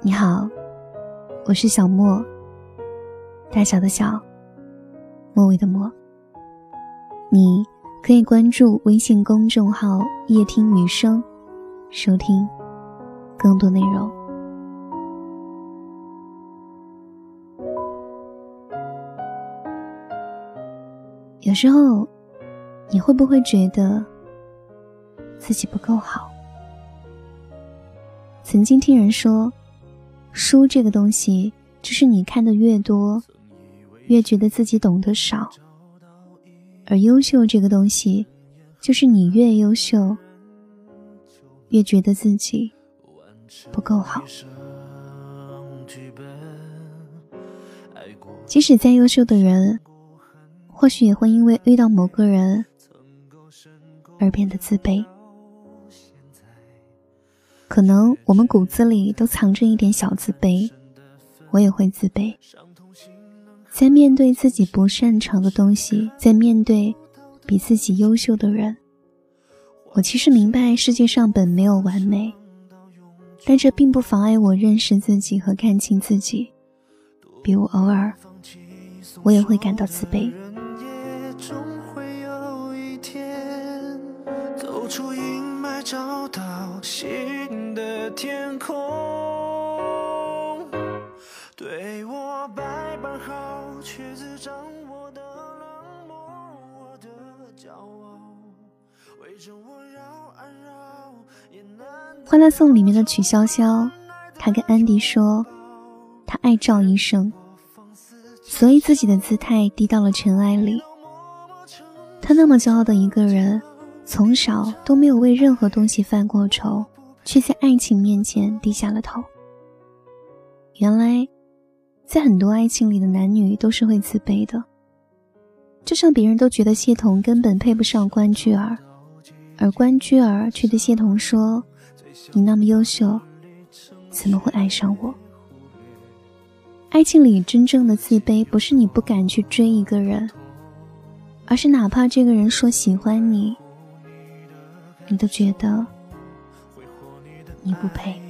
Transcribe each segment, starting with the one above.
你好，我是小莫，大小的小，末尾的末。你可以关注微信公众号“夜听雨声”，收听更多内容。有时候，你会不会觉得自己不够好？曾经听人说。书这个东西，就是你看的越多，越觉得自己懂得少；而优秀这个东西，就是你越优秀，越觉得自己不够好。即使再优秀的人，或许也会因为遇到某个人而变得自卑。可能我们骨子里都藏着一点小自卑，我也会自卑。在面对自己不擅长的东西，在面对比自己优秀的人，我其实明白世界上本没有完美，但这并不妨碍我认识自己和看清自己。比如偶尔，我也会感到自卑。找到新的天空，对我百般好，却只掌握的冷漠，我的骄傲，围着我绕啊绕。欢乐颂里面的曲筱绡，他跟安迪说，他爱赵医生，所以自己的姿态低到了尘埃里。他那么骄傲的一个人。从小都没有为任何东西犯过愁，却在爱情面前低下了头。原来，在很多爱情里的男女都是会自卑的。就像别人都觉得谢童根本配不上关雎尔，而关雎尔却对谢童说：“你那么优秀，怎么会爱上我？”爱情里真正的自卑，不是你不敢去追一个人，而是哪怕这个人说喜欢你。你都觉得你不配。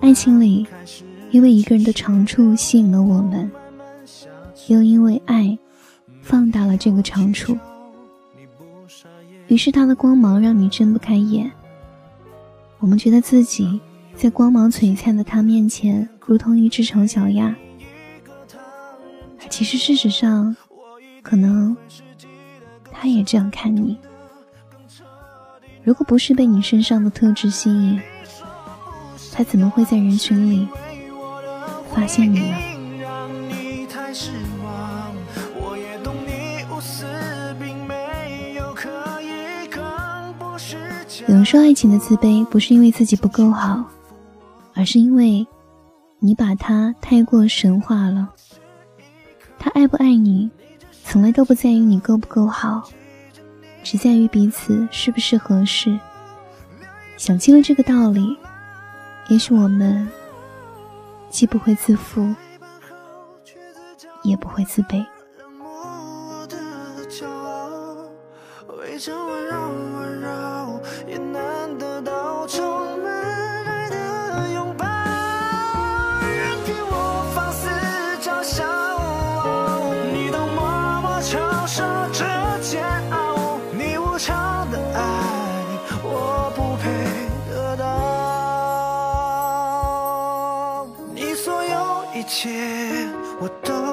爱情里，因为一个人的长处吸引了我们，又因为爱放大了这个长处，于是他的光芒让你睁不开眼。我们觉得自己。在光芒璀璨的他面前，如同一只丑小鸭。其实，事实上，可能他也这样看你。如果不是被你身上的特质吸引，他怎么会在人群里发现你呢？有人说，爱情的自卑不是因为自己不够好。而是因为，你把他太过神化了。他爱不爱你，从来都不在于你够不够好，只在于彼此是不是合适。想清了这个道理，也许我们既不会自负，也不会自卑。切我都